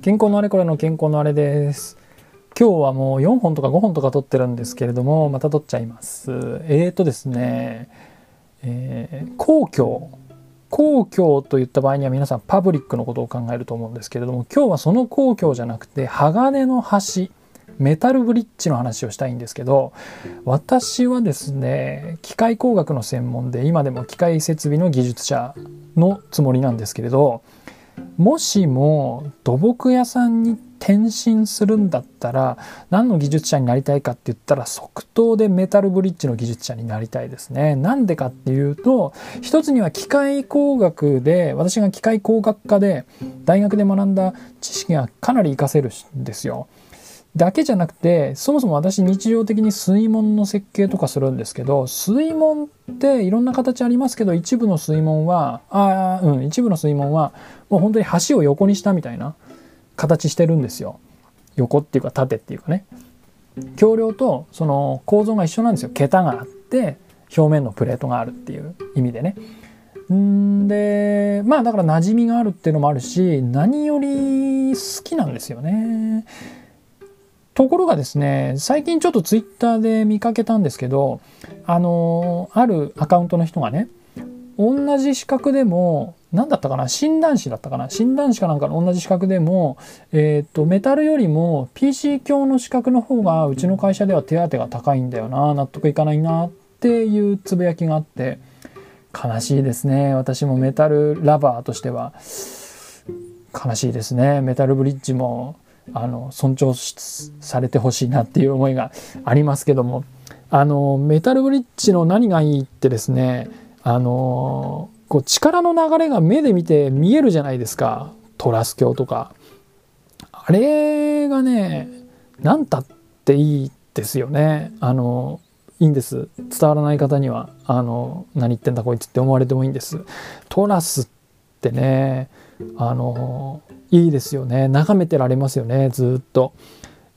健康のあれこれの健康のあれです。今日はもう4本とか5本とか撮ってるんですけれども、また撮っちゃいます。えーとですね、えー公共。公共といった場合には皆さんパブリックのことを考えると思うんですけれども、今日はその公共じゃなくて、鋼の橋、メタルブリッジの話をしたいんですけど、私はですね、機械工学の専門で、今でも機械設備の技術者のつもりなんですけれど、もしも土木屋さんに転身するんだったら何の技術者になりたいかって言ったら即答でメタルブリッジの技術者になりたいですね。なんでかっていうと一つには機械工学で私が機械工学科で大学で学んだ知識がかなり活かせるんですよ。だけじゃなくてそもそも私日常的に水門の設計とかするんですけど水門っていろんな形ありますけど一部の水門はああうん一部の水門はもう本当に橋を横にしたみたいな形してるんですよ。横っていうか縦っていうかね。橋梁とその構造が一緒なんですよ。桁があって表面のプレートがあるっていう意味でね。んでまあだから馴染みがあるっていうのもあるし何より好きなんですよね。ところがですね最近ちょっとツイッターで見かけたんですけどあのあるアカウントの人がね同じ資格でも何だったかな診断士だったかな診断士かなんかの同じ資格でも、えっ、とメタルよりも PC 教の資格の方がうちの会社では手当が高いんだよな納得いかないなっていうつぶやきがあって悲しいですね私もメタルラバーとしては。悲しいですねメタルブリッジも。あの尊重されてほしいなっていう思いがありますけども。あのメタルブリッジの何がいいってですねあのこう力の流れが目で見て見えるじゃないですか。トラス橋とか。あれがね何たっていいですよね。あのいいんです。伝わらない方にはあの何言ってんだこいつって思われてもいいんです。トラスってねあのいいですよね。眺めてられますよねずっと。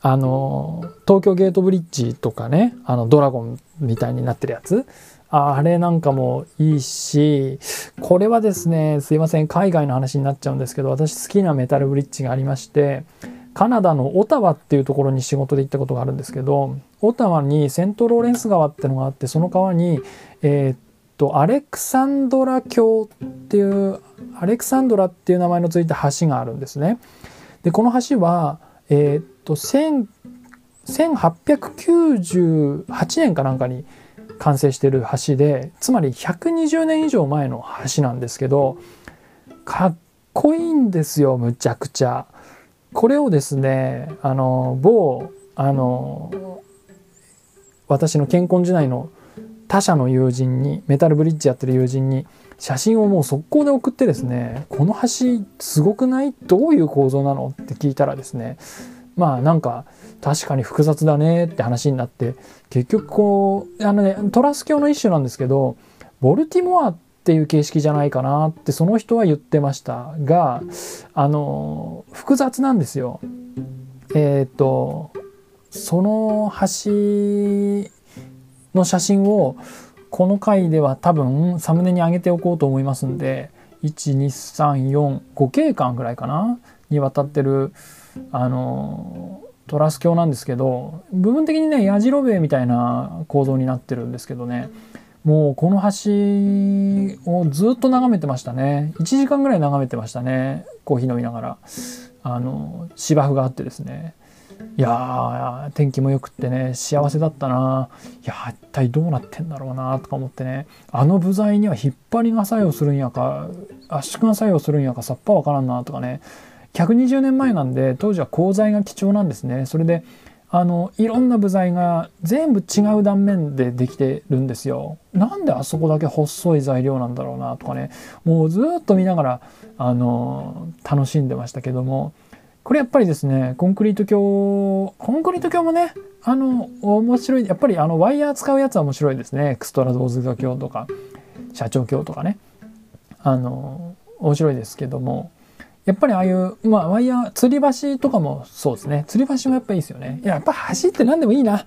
あの東京ゲートブリッジとかねあのドラゴンみたいになってるやつ。あれなんかもいいしこれはですねすいません海外の話になっちゃうんですけど私好きなメタルブリッジがありましてカナダのオタワっていうところに仕事で行ったことがあるんですけどオタワにセントローレンス川ってのがあってその川にえー、っとアレクサンドラ橋っていうアレクサンドラっていう名前のついた橋があるんですね。でこの橋はえー、っと1898年かなんかに完成してる橋でつまり120年以上前の橋なんですけどかっこいいんですよむちゃくちゃ。これをですねあの某あの私の健康時代の他社の友人にメタルブリッジやってる友人に写真をもう速攻で送ってですねこの橋すごくない？どういう構造なの？って聞いたらですねまあなんか確かに複雑だねって話になって結局こうあのねトラス橋の一種なんですけどボルティモアっていう形式じゃないかなってその人は言ってましたがあの複雑なんですよ。えっ、とその橋の写真をこの回では多分サムネに上げておこうと思いますんで12345景間ぐらいかな？にわたってるあのトラス橋なんですけど部分的にねやじろべえみたいな構造になってるんですけどね。もうこの橋をずっと眺めてましたね。1時間ぐらい眺めてましたね。コーヒー飲みながら。あの芝生があってですね。いや天気も良くってね幸せだったな。いや一体どうなってんだろうなとか思ってね。あの部材には引っ張りが作用するんやか圧縮が作用するんやかさっぱわからんなとかね。120年前なんで当時は鋼材が貴重なんですね。それであのいろんな部材が全部違う断面でできてるんですよ。なんであそこだけ細い材料なんだろうなとかね。もうずっと見ながらあの楽しんでましたけども。これやっぱりですねコンクリート橋コンクリート橋もねあの面白いやっぱりあのワイヤー使うやつは面白いですねエクストラドーズド橋とか斜張橋とかねあの面白いですけどもやっぱりああいう、まあ、ワイヤー、吊り橋とかもそうですね。吊り橋もやっぱいいですよね。いや、やっぱ橋って何でもいいな。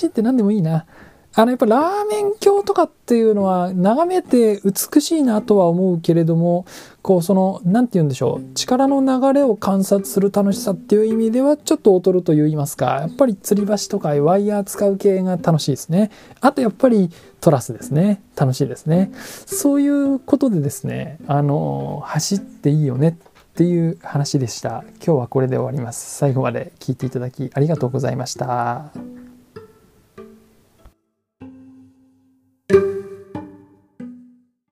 橋って何でもいいな。あの、やっぱラーメン鏡とかっていうのは、眺めて美しいなとは思うけれども、こう、その、なんて言うんでしょう、力の流れを観察する楽しさっていう意味では、ちょっと劣ると言いますか、やっぱり吊り橋とかワイヤー使う系が楽しいですね。あと、やっぱりトラスですね。楽しいですね。そういうことでですね、あの、走っていいよねっていう話でした。今日はこれで終わります。最後まで聞いていただきありがとうございました。